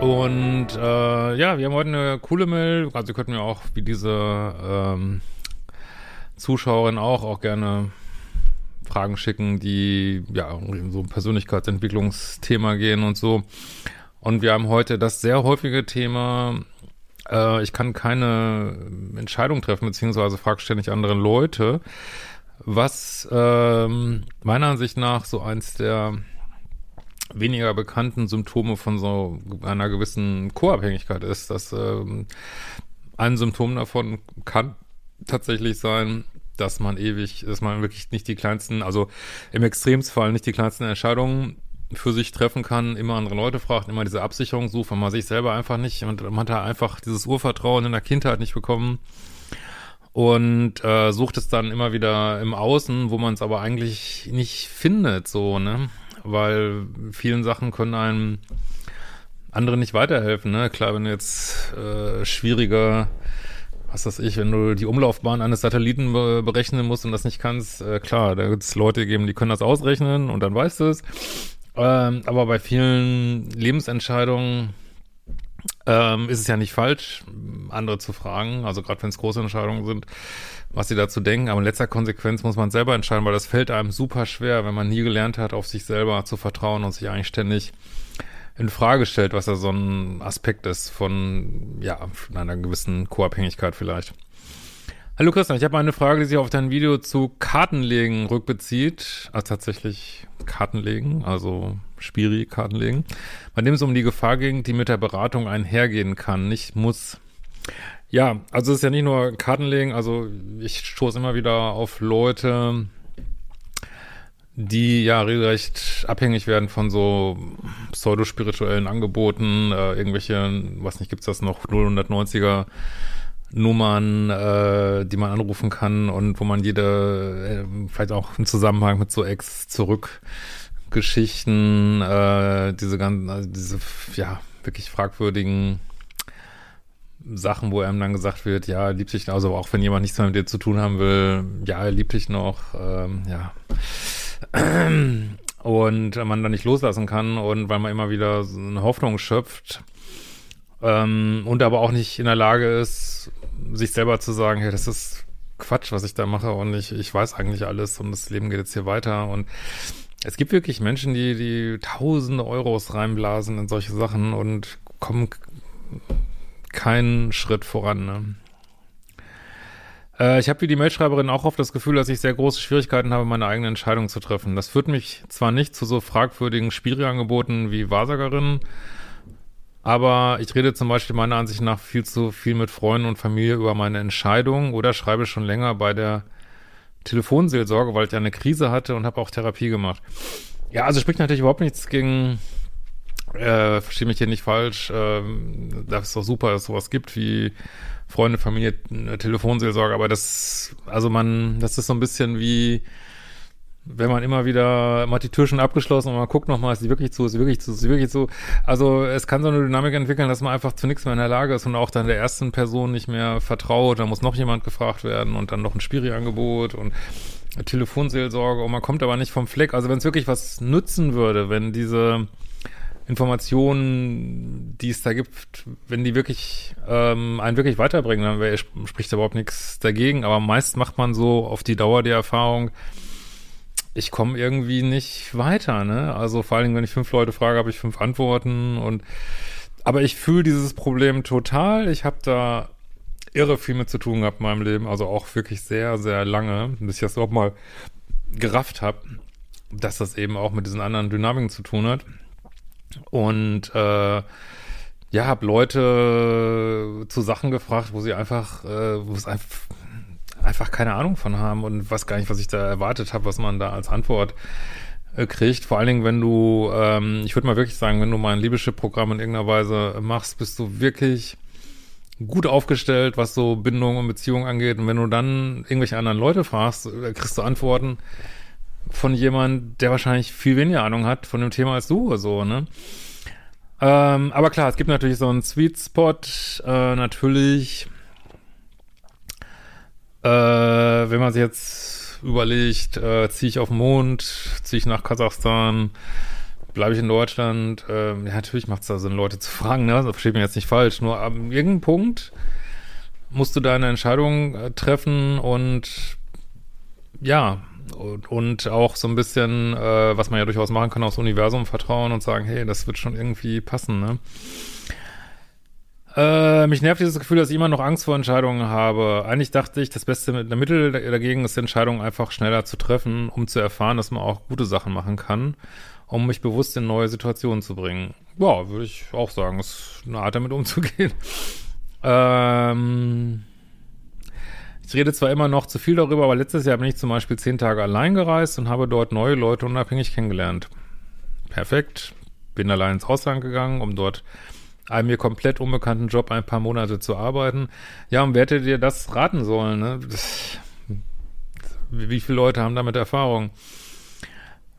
Und äh, ja, wir haben heute eine coole Mail. Also ihr könnt mir auch, wie diese ähm, Zuschauerin auch, auch gerne Fragen schicken, die ja in so ein Persönlichkeitsentwicklungsthema gehen und so. Und wir haben heute das sehr häufige Thema, äh, ich kann keine Entscheidung treffen, beziehungsweise frage ständig andere Leute, was ähm, meiner Ansicht nach so eins der weniger bekannten Symptome von so einer gewissen Co-Abhängigkeit ist, dass ähm, ein Symptom davon kann tatsächlich sein, dass man ewig, dass man wirklich nicht die kleinsten, also im Extremsfall nicht die kleinsten Entscheidungen für sich treffen kann, immer andere Leute fragt, immer diese Absicherung sucht, weil man sich selber einfach nicht und man hat da einfach dieses Urvertrauen in der Kindheit nicht bekommen und äh, sucht es dann immer wieder im Außen, wo man es aber eigentlich nicht findet, so, ne? Weil vielen Sachen können einem andere nicht weiterhelfen, ne? Klar, wenn du jetzt äh, schwieriger, was weiß ich, wenn du die Umlaufbahn eines Satelliten be berechnen musst und das nicht kannst, äh, klar, da wird es Leute geben, die können das ausrechnen und dann weißt du es. Ähm, aber bei vielen Lebensentscheidungen ähm, ist es ja nicht falsch, andere zu fragen, also gerade wenn es große Entscheidungen sind, was sie dazu denken. Aber in letzter Konsequenz muss man selber entscheiden, weil das fällt einem super schwer, wenn man nie gelernt hat, auf sich selber zu vertrauen und sich eigentlich ständig in Frage stellt, was ja so ein Aspekt ist von, ja, von einer gewissen Co-Abhängigkeit vielleicht. Hallo Christian, ich habe eine Frage, die sich auf dein Video zu Kartenlegen rückbezieht. Also tatsächlich Kartenlegen, also Spiri Kartenlegen, bei dem es um die Gefahr ging, die mit der Beratung einhergehen kann, nicht muss. Ja, also es ist ja nicht nur Kartenlegen, also ich stoße immer wieder auf Leute, die ja regelrecht abhängig werden von so pseudospirituellen Angeboten, äh, irgendwelche, was nicht, gibt's das noch, 090er Nummern, äh, die man anrufen kann und wo man jede, äh, vielleicht auch im Zusammenhang mit so Ex-Zurück-Geschichten, äh, diese ganzen, also diese, ja, wirklich fragwürdigen Sachen, wo einem dann gesagt wird, ja, liebt dich, also auch wenn jemand nichts mehr mit dir zu tun haben will, ja, liebt dich noch, ähm, ja. Und man dann nicht loslassen kann und weil man immer wieder so eine Hoffnung schöpft, ähm, und aber auch nicht in der Lage ist, sich selber zu sagen, hey, das ist Quatsch, was ich da mache und ich, ich weiß eigentlich alles und das Leben geht jetzt hier weiter und es gibt wirklich Menschen, die, die tausende Euros reinblasen in solche Sachen und kommen keinen Schritt voran. Ne? Äh, ich habe wie die Mailschreiberin auch oft das Gefühl, dass ich sehr große Schwierigkeiten habe, meine eigene Entscheidung zu treffen. Das führt mich zwar nicht zu so fragwürdigen Spielangeboten wie Wahrsagerinnen, aber ich rede zum Beispiel meiner Ansicht nach viel zu viel mit Freunden und Familie über meine Entscheidung oder schreibe schon länger bei der Telefonseelsorge, weil ich eine Krise hatte und habe auch Therapie gemacht. Ja, also spricht natürlich überhaupt nichts gegen, äh, verstehe mich hier nicht falsch, äh, das ist doch super, dass es sowas gibt wie Freunde, Familie, Telefonseelsorge, aber das, also man, das ist so ein bisschen wie, wenn man immer wieder mal die Tür schon abgeschlossen und man guckt nochmal, ist sie wirklich zu, ist sie wirklich zu, ist sie wirklich zu. Also es kann so eine Dynamik entwickeln, dass man einfach zu nichts mehr in der Lage ist und auch dann der ersten Person nicht mehr vertraut. Da muss noch jemand gefragt werden und dann noch ein Spiri-Angebot und Telefonseelsorge und man kommt aber nicht vom Fleck. Also wenn es wirklich was nützen würde, wenn diese Informationen, die es da gibt, wenn die wirklich ähm, einen wirklich weiterbringen, dann wär, spricht überhaupt nichts dagegen. Aber meist macht man so auf die Dauer die Erfahrung, ich komme irgendwie nicht weiter, ne? Also vor allen Dingen, wenn ich fünf Leute frage, habe ich fünf Antworten und aber ich fühle dieses Problem total. Ich habe da irre viel mit zu tun gehabt in meinem Leben, also auch wirklich sehr, sehr lange, bis ich das überhaupt mal gerafft habe. dass das eben auch mit diesen anderen Dynamiken zu tun hat. Und äh, ja, habe Leute zu Sachen gefragt, wo sie einfach, äh, wo es einfach, einfach keine Ahnung von haben und weiß gar nicht, was ich da erwartet habe, was man da als Antwort äh, kriegt. Vor allen Dingen, wenn du, ähm, ich würde mal wirklich sagen, wenn du mal ein Liebeschip-Programm in irgendeiner Weise machst, bist du wirklich gut aufgestellt, was so Bindung und Beziehung angeht. Und wenn du dann irgendwelche anderen Leute fragst, äh, kriegst du Antworten von jemand, der wahrscheinlich viel weniger Ahnung hat von dem Thema als du, so, ne? Ähm, aber klar, es gibt natürlich so einen Sweet Spot, äh, natürlich, äh, wenn man sich jetzt überlegt, äh, ziehe ich auf den Mond, ziehe ich nach Kasachstan, bleibe ich in Deutschland, äh, ja, natürlich macht es da Sinn, Leute zu fragen, ne? Das versteht mich jetzt nicht falsch, nur ab irgendeinem Punkt musst du deine Entscheidung äh, treffen und ja, und, und auch so ein bisschen, äh, was man ja durchaus machen kann, aufs Universum vertrauen und sagen, hey, das wird schon irgendwie passen, ne? Äh, mich nervt dieses Gefühl, dass ich immer noch Angst vor Entscheidungen habe. Eigentlich dachte ich, das beste Mittel dagegen ist, Entscheidungen einfach schneller zu treffen, um zu erfahren, dass man auch gute Sachen machen kann, um mich bewusst in neue Situationen zu bringen. Ja, würde ich auch sagen, ist eine Art damit umzugehen. Ähm, ich rede zwar immer noch zu viel darüber, aber letztes Jahr bin ich zum Beispiel zehn Tage allein gereist und habe dort neue Leute unabhängig kennengelernt. Perfekt. Bin allein ins Ausland gegangen, um dort einem mir komplett unbekannten Job ein paar Monate zu arbeiten. Ja, und wer hätte dir das raten sollen? Ne? Wie viele Leute haben damit Erfahrung?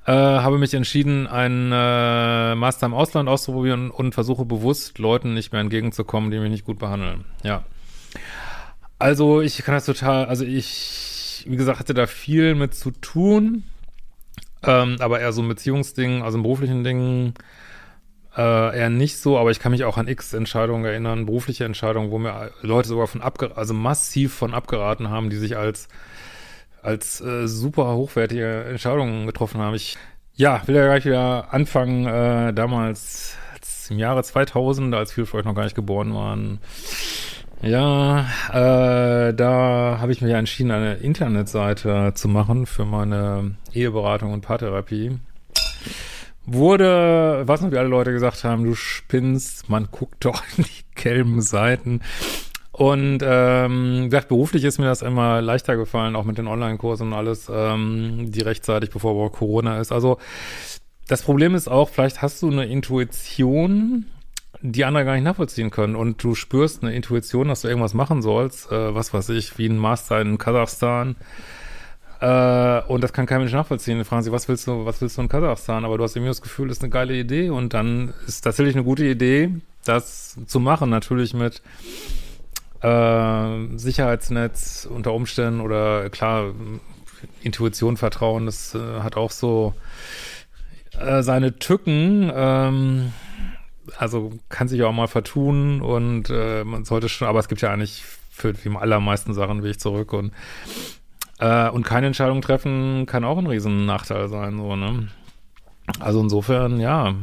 Äh, habe mich entschieden, einen äh, Master im Ausland auszuprobieren und versuche bewusst Leuten nicht mehr entgegenzukommen, die mich nicht gut behandeln. Ja. Also ich kann das total, also ich, wie gesagt, hatte da viel mit zu tun, ähm, aber eher so ein Beziehungsding, also im beruflichen Dingen äh, eher nicht so, aber ich kann mich auch an X-Entscheidungen erinnern, berufliche Entscheidungen, wo mir Leute sogar von abgeraten, also massiv von abgeraten haben, die sich als als äh, super hochwertige Entscheidungen getroffen haben. Ich ja, will ja gleich wieder anfangen, äh, damals im Jahre 2000, als viele von euch noch gar nicht geboren waren, ja, äh, da habe ich mich entschieden, eine Internetseite zu machen für meine Eheberatung und Paartherapie. Wurde, was noch wie alle Leute gesagt haben, du spinnst, man guckt doch in die gelben Seiten. Und ähm, gesagt, beruflich ist mir das immer leichter gefallen, auch mit den Online-Kursen und alles, ähm, die rechtzeitig, bevor Corona ist. Also das Problem ist auch, vielleicht hast du eine Intuition die andere gar nicht nachvollziehen können. Und du spürst eine Intuition, dass du irgendwas machen sollst, äh, was weiß ich, wie ein Master in Kasachstan. Äh, und das kann kein Mensch nachvollziehen. Dann fragen sie, was willst du, was willst du in Kasachstan? Aber du hast irgendwie das Gefühl, das ist eine geile Idee. Und dann ist tatsächlich eine gute Idee, das zu machen. Natürlich mit äh, Sicherheitsnetz unter Umständen oder klar, Intuition, Vertrauen, das äh, hat auch so äh, seine Tücken. Ähm, also kann sich auch mal vertun und äh, man sollte schon, aber es gibt ja eigentlich für die allermeisten Sachen einen Weg zurück und äh, und keine Entscheidung treffen kann auch ein riesen Nachteil sein, so, ne? Also insofern, ja.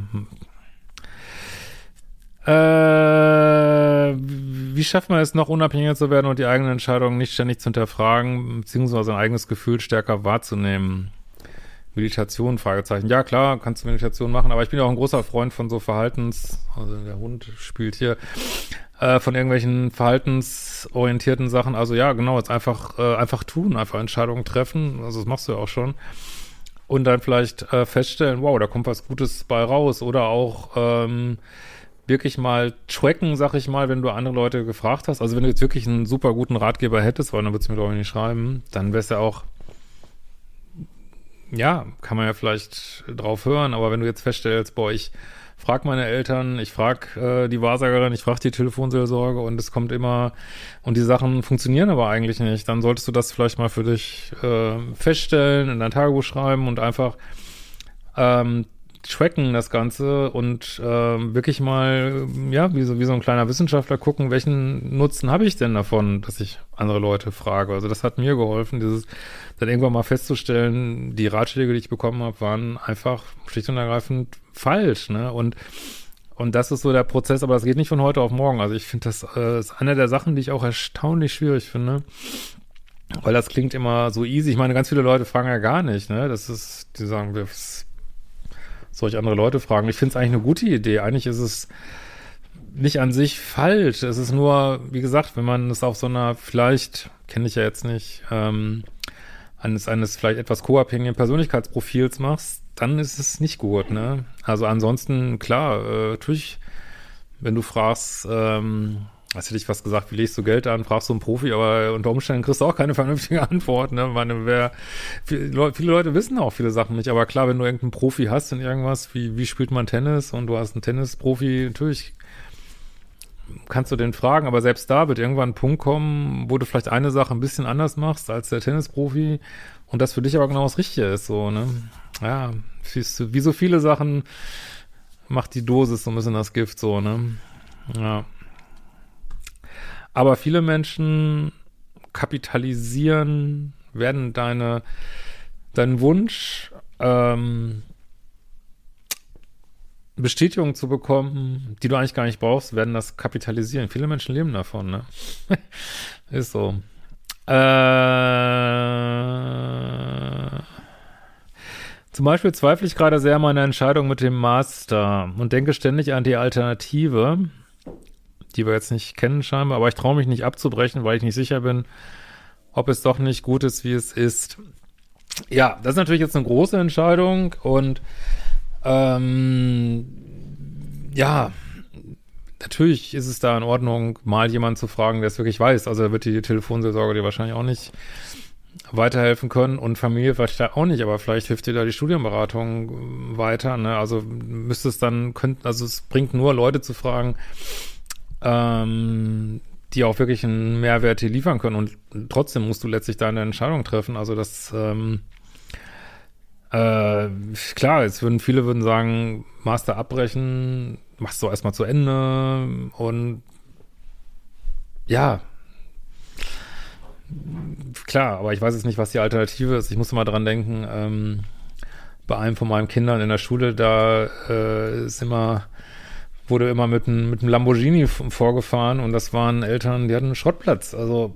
Äh, wie schafft man es noch unabhängiger zu werden und die eigenen Entscheidungen nicht ständig zu hinterfragen, beziehungsweise ein eigenes Gefühl stärker wahrzunehmen? Meditation, Fragezeichen. Ja, klar, kannst du Meditation machen, aber ich bin ja auch ein großer Freund von so Verhaltens, also der Hund spielt hier, äh, von irgendwelchen verhaltensorientierten Sachen. Also ja, genau, jetzt einfach, äh, einfach tun, einfach Entscheidungen treffen. Also das machst du ja auch schon. Und dann vielleicht äh, feststellen, wow, da kommt was Gutes bei raus. Oder auch ähm, wirklich mal tracken, sag ich mal, wenn du andere Leute gefragt hast. Also wenn du jetzt wirklich einen super guten Ratgeber hättest, weil dann würdest du mir doch nicht schreiben, dann wär's ja auch ja, kann man ja vielleicht drauf hören, aber wenn du jetzt feststellst, boah, ich frag meine Eltern, ich frag äh, die Wahrsagerin, ich frag die Telefonseelsorge und es kommt immer und die Sachen funktionieren aber eigentlich nicht, dann solltest du das vielleicht mal für dich äh, feststellen, in dein Tagebuch schreiben und einfach ähm, tracken das Ganze und ähm, wirklich mal, ja, wie so, wie so ein kleiner Wissenschaftler gucken, welchen Nutzen habe ich denn davon, dass ich andere Leute frage. Also das hat mir geholfen, dieses dann irgendwann mal festzustellen, die Ratschläge, die ich bekommen habe, waren einfach schlicht und ergreifend falsch, ne? Und und das ist so der Prozess, aber das geht nicht von heute auf morgen. Also ich finde, das äh, ist eine der Sachen, die ich auch erstaunlich schwierig finde. weil das klingt immer so easy. Ich meine, ganz viele Leute fragen ja gar nicht, ne? Das ist, die sagen, wir soll ich andere Leute fragen? Ich finde es eigentlich eine gute Idee. Eigentlich ist es nicht an sich falsch. Es ist nur, wie gesagt, wenn man es auf so einer vielleicht, kenne ich ja jetzt nicht, ähm, eines, eines vielleicht etwas co-abhängigen Persönlichkeitsprofils machst, dann ist es nicht gut, ne? Also ansonsten, klar, äh, natürlich, wenn du fragst, ähm, was hätte ich was gesagt, wie legst du Geld an, fragst du einen Profi, aber unter Umständen kriegst du auch keine vernünftige Antwort, ne? Meine, wer, viele viele Leute wissen auch viele Sachen nicht, aber klar, wenn du irgendeinen Profi hast in irgendwas, wie, wie spielt man Tennis und du hast einen Tennisprofi, natürlich kannst du den fragen, aber selbst da wird irgendwann ein Punkt kommen, wo du vielleicht eine Sache ein bisschen anders machst als der Tennisprofi und das für dich aber genau das Richtige ist, so, ne? Ja, wie so viele Sachen macht die Dosis so ein bisschen das Gift, so, ne? Ja. Aber viele Menschen kapitalisieren, werden deine, deinen Wunsch, ähm, Bestätigung zu bekommen, die du eigentlich gar nicht brauchst, werden das kapitalisieren. Viele Menschen leben davon, ne? Ist so. Äh, zum Beispiel zweifle ich gerade sehr an meiner Entscheidung mit dem Master und denke ständig an die Alternative, die wir jetzt nicht kennen scheinbar, aber ich traue mich nicht abzubrechen, weil ich nicht sicher bin, ob es doch nicht gut ist, wie es ist. Ja, das ist natürlich jetzt eine große Entscheidung und ähm, ja, natürlich ist es da in Ordnung, mal jemanden zu fragen, der es wirklich weiß. Also da wird die Telefonseelsorge dir wahrscheinlich auch nicht weiterhelfen können und Familie vielleicht auch nicht, aber vielleicht hilft dir da die Studienberatung weiter. Ne? Also müsste es dann, könnten, also es bringt nur Leute zu fragen, ähm, die auch wirklich einen Mehrwert hier liefern können und trotzdem musst du letztlich deine Entscheidung treffen. Also das ähm, äh, klar, jetzt würden viele würden sagen, Master abbrechen, machst du erstmal zu Ende und ja, klar, aber ich weiß jetzt nicht, was die Alternative ist. Ich muss mal dran denken, ähm, bei einem von meinen Kindern in der Schule, da äh, ist immer, wurde immer mit einem mit einem Lamborghini vorgefahren und das waren Eltern, die hatten einen Schrottplatz. Also,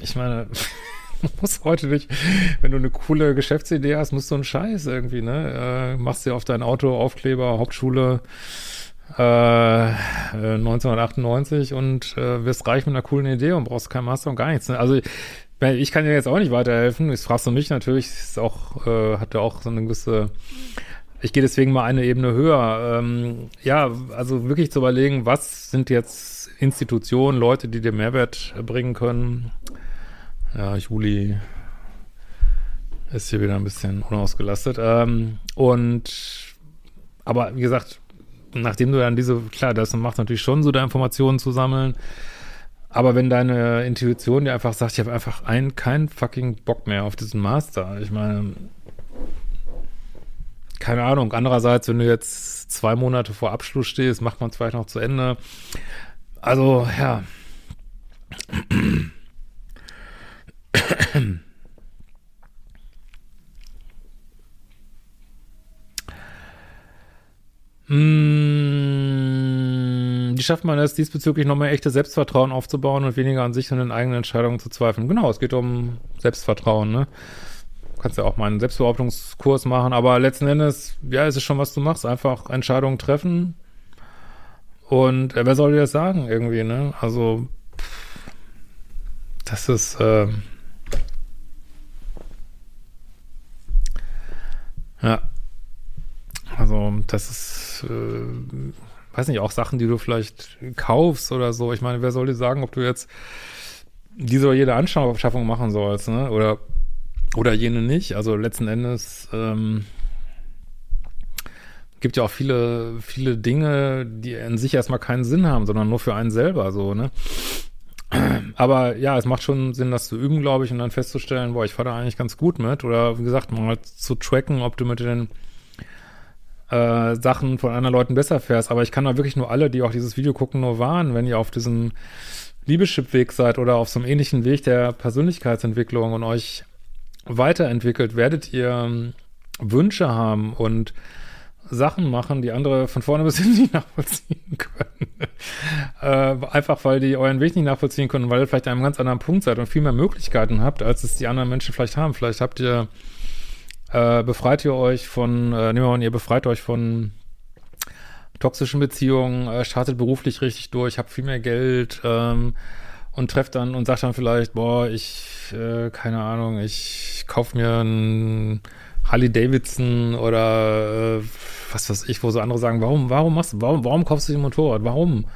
ich meine, musst heute nicht, wenn du eine coole Geschäftsidee hast, musst du einen Scheiß irgendwie, ne? Äh, machst dir auf dein Auto Aufkleber, Hauptschule äh, 1998 und äh, wirst reich mit einer coolen Idee und brauchst kein Master und gar nichts. Ne? Also ich kann dir jetzt auch nicht weiterhelfen. Jetzt fragst du mich natürlich, ist auch, äh, hat ja auch so eine gewisse ich gehe deswegen mal eine Ebene höher. Ähm, ja, also wirklich zu überlegen, was sind jetzt Institutionen, Leute, die dir Mehrwert bringen können, ja, Juli ist hier wieder ein bisschen unausgelastet. Ähm, und aber wie gesagt, nachdem du dann diese, klar, das macht natürlich schon so, da Informationen zu sammeln. Aber wenn deine Intuition dir einfach sagt, ich habe einfach einen, keinen fucking Bock mehr auf diesen Master. Ich meine, keine Ahnung. Andererseits, wenn du jetzt zwei Monate vor Abschluss stehst, macht man es vielleicht noch zu Ende. Also, ja. Hm, wie schafft man es, diesbezüglich nochmal echtes Selbstvertrauen aufzubauen und weniger an sich und den eigenen Entscheidungen zu zweifeln? Genau, es geht um Selbstvertrauen, ne? Kannst ja auch mal einen Selbstbehauptungskurs machen, aber letzten Endes, ja, ist es schon, was du machst. Einfach Entscheidungen treffen. Und äh, wer soll dir das sagen, irgendwie, ne? Also, das ist, äh, Ja. Also, das ist, äh, weiß nicht, auch Sachen, die du vielleicht kaufst oder so. Ich meine, wer soll dir sagen, ob du jetzt diese oder jede Anschaffung machen sollst, ne? Oder, oder jene nicht. Also letzten Endes, ähm, gibt ja auch viele, viele Dinge, die in sich erstmal keinen Sinn haben, sondern nur für einen selber, so, ne? Aber ja, es macht schon Sinn, das zu üben, glaube ich, und dann festzustellen, boah, ich fahre da eigentlich ganz gut mit. Oder wie gesagt, mal zu tracken, ob du mit den äh, Sachen von anderen Leuten besser fährst. Aber ich kann da wirklich nur alle, die auch dieses Video gucken, nur warnen, wenn ihr auf diesem Liebeschip-Weg seid oder auf so einem ähnlichen Weg der Persönlichkeitsentwicklung und euch weiterentwickelt, werdet ihr ähm, Wünsche haben und Sachen machen, die andere von vorne bis hinten nicht nachvollziehen können. äh, einfach weil die euren Weg nicht nachvollziehen können, weil ihr vielleicht an einem ganz anderen Punkt seid und viel mehr Möglichkeiten habt, als es die anderen Menschen vielleicht haben. Vielleicht habt ihr, äh, befreit ihr euch von, äh, nehmen wir mal, ihr befreit euch von toxischen Beziehungen, äh, startet beruflich richtig durch, habt viel mehr Geld, ähm, und trefft dann und sagt dann vielleicht, boah, ich, äh, keine Ahnung, ich kauf mir ein Harley Davidson oder äh, was weiß ich, wo so andere sagen, warum, warum machst du, warum, warum kaufst du dir ein Motorrad? Warum?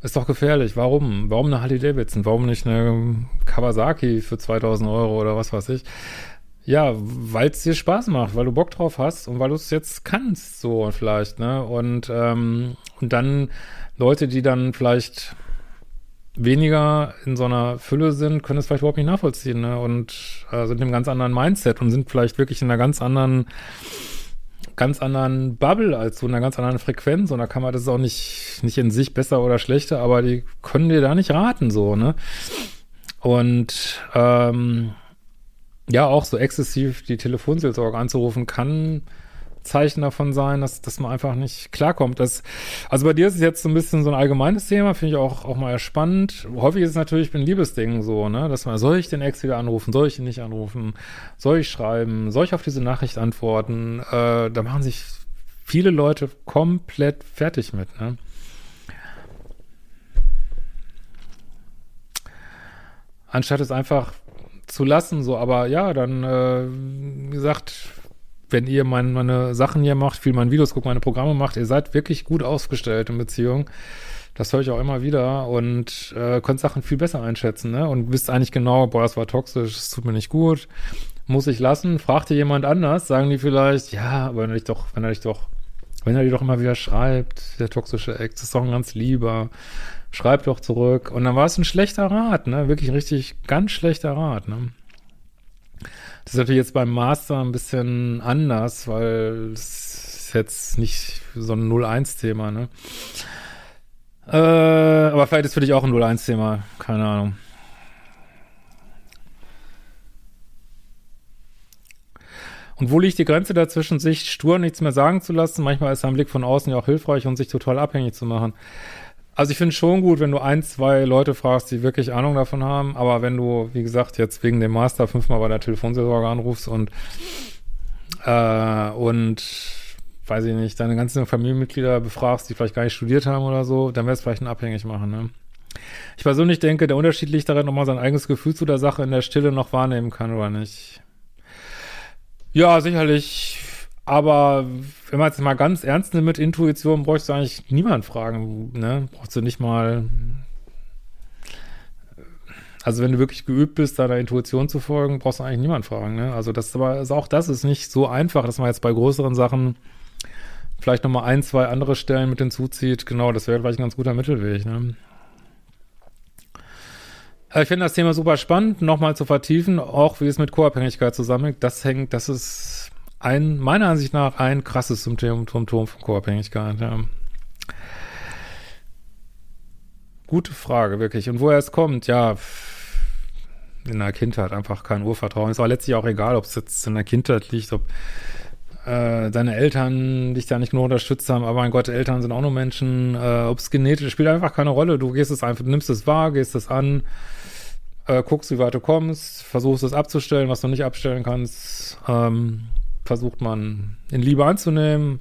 Ist doch gefährlich. Warum? Warum eine Harley Davidson? Warum nicht eine Kawasaki für 2000 Euro oder was weiß ich? Ja, weil es dir Spaß macht, weil du Bock drauf hast und weil du es jetzt kannst, so vielleicht, ne? Und, ähm, und dann Leute, die dann vielleicht weniger in so einer Fülle sind, können es vielleicht überhaupt nicht nachvollziehen ne? und äh, sind in einem ganz anderen Mindset und sind vielleicht wirklich in einer ganz anderen ganz anderen Bubble als so in einer ganz anderen Frequenz und da kann man das auch nicht nicht in sich besser oder schlechter, aber die können dir da nicht raten so ne und ähm, ja auch so exzessiv die Telefonseelsorge anzurufen kann Zeichen davon sein, dass, dass man einfach nicht klarkommt. Das, also bei dir ist es jetzt so ein bisschen so ein allgemeines Thema, finde ich auch, auch mal spannend. Häufig ist es natürlich ein Liebesding so, ne, dass man, soll ich den Ex wieder anrufen, soll ich ihn nicht anrufen, soll ich schreiben, soll ich auf diese Nachricht antworten? Äh, da machen sich viele Leute komplett fertig mit, ne. Anstatt es einfach zu lassen, so, aber ja, dann, äh, wie gesagt, wenn ihr mein, meine Sachen hier macht, viel meine Videos guckt, meine Programme macht, ihr seid wirklich gut aufgestellt in Beziehung. Das höre ich auch immer wieder und äh, könnt Sachen viel besser einschätzen, ne? Und wisst eigentlich genau, boah, das war toxisch, das tut mir nicht gut, muss ich lassen. Fragt ihr jemand anders, sagen die vielleicht, ja, aber wenn er dich doch, wenn er dich doch, wenn er dich doch immer wieder schreibt, der toxische Ex, ist doch ein ganz lieber, schreibt doch zurück. Und dann war es ein schlechter Rat, ne? Wirklich richtig ganz schlechter Rat, ne? Das ist natürlich jetzt beim Master ein bisschen anders, weil es ist jetzt nicht so ein 0-1-Thema, ne? Äh, aber vielleicht ist für dich auch ein 0-1-Thema, keine Ahnung. Und wo liegt die Grenze dazwischen, sich stur nichts mehr sagen zu lassen? Manchmal ist ein Blick von außen ja auch hilfreich und sich total abhängig zu machen. Also ich finde schon gut, wenn du ein, zwei Leute fragst, die wirklich Ahnung davon haben, aber wenn du, wie gesagt, jetzt wegen dem Master fünfmal bei der Telefonseelsorge anrufst und äh, und weiß ich nicht, deine ganzen Familienmitglieder befragst, die vielleicht gar nicht studiert haben oder so, dann wäre es vielleicht ein abhängig machen, ne? Ich persönlich denke, der Unterschied liegt darin, ob man sein eigenes Gefühl zu der Sache in der Stille noch wahrnehmen kann oder nicht. Ja, sicherlich aber wenn man jetzt mal ganz ernst nimmt mit Intuition, bräuchst du eigentlich niemand fragen, ne? Brauchst du nicht mal. Also wenn du wirklich geübt bist, deiner Intuition zu folgen, brauchst du eigentlich niemand fragen, ne? Also das aber also auch das ist nicht so einfach, dass man jetzt bei größeren Sachen vielleicht nochmal ein, zwei andere Stellen mit hinzuzieht. Genau, das wäre vielleicht ein ganz guter Mittelweg, ne? Äh, ich finde das Thema super spannend, nochmal zu vertiefen, auch wie es mit Co-Abhängigkeit zusammenhängt. Das hängt, das ist ein, meiner Ansicht nach, ein krasses Symptom, Symptom von Co-Abhängigkeit. Ja. Gute Frage, wirklich. Und woher es kommt, ja, in der Kindheit einfach kein Urvertrauen. Ist aber letztlich auch egal, ob es jetzt in der Kindheit liegt, ob äh, deine Eltern dich da nicht nur unterstützt haben, aber mein Gott, Eltern sind auch nur Menschen. Äh, ob es genetisch spielt einfach keine Rolle. Du gehst es einfach, nimmst es wahr, gehst es an, äh, guckst, wie weit du kommst, versuchst es abzustellen, was du nicht abstellen kannst. Ähm, versucht man in Liebe anzunehmen.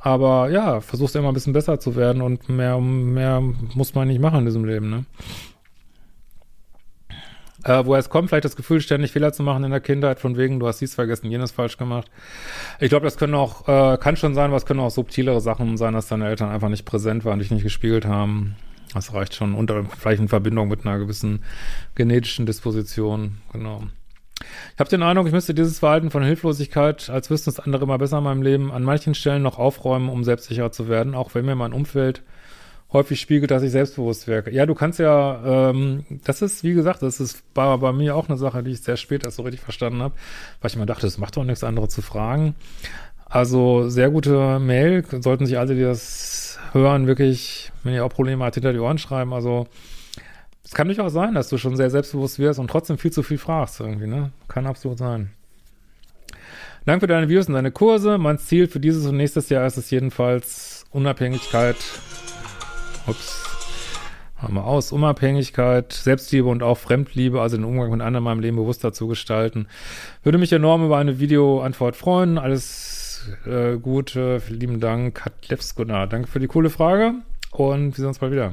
Aber ja, versuchst immer ein bisschen besser zu werden und mehr, mehr muss man nicht machen in diesem Leben, ne? Äh, woher es kommt, vielleicht das Gefühl, ständig Fehler zu machen in der Kindheit, von wegen, du hast dies vergessen, jenes falsch gemacht. Ich glaube, das können auch, äh, kann schon sein, aber es können auch subtilere Sachen sein, dass deine Eltern einfach nicht präsent waren, dich nicht gespiegelt haben. Das reicht schon unter, vielleicht in Verbindung mit einer gewissen genetischen Disposition, genau. Ich habe den Eindruck, ich müsste dieses Verhalten von Hilflosigkeit, als wüssten es andere immer besser in meinem Leben, an manchen Stellen noch aufräumen, um selbstsicherer zu werden, auch wenn mir mein Umfeld häufig spiegelt, dass ich selbstbewusst wirke. Ja, du kannst ja, ähm, das ist, wie gesagt, das ist bei, bei mir auch eine Sache, die ich sehr spät erst so richtig verstanden habe, weil ich immer dachte, es macht doch nichts anderes zu fragen. Also sehr gute Mail, sollten sich alle, die das hören, wirklich, wenn ihr auch Probleme habt, hinter die Ohren schreiben. Also es kann durchaus sein, dass du schon sehr selbstbewusst wirst und trotzdem viel zu viel fragst irgendwie, ne? Kann absolut sein. Danke für deine Videos und deine Kurse. Mein Ziel für dieses und nächstes Jahr ist es jedenfalls Unabhängigkeit. Ups. Haben wir aus. Unabhängigkeit, Selbstliebe und auch Fremdliebe, also den Umgang mit anderen in meinem Leben bewusster zu gestalten. Würde mich enorm über eine Videoantwort freuen. Alles äh, Gute, lieben Dank, Katlevskuna. Danke für die coole Frage und wir sehen uns bald wieder.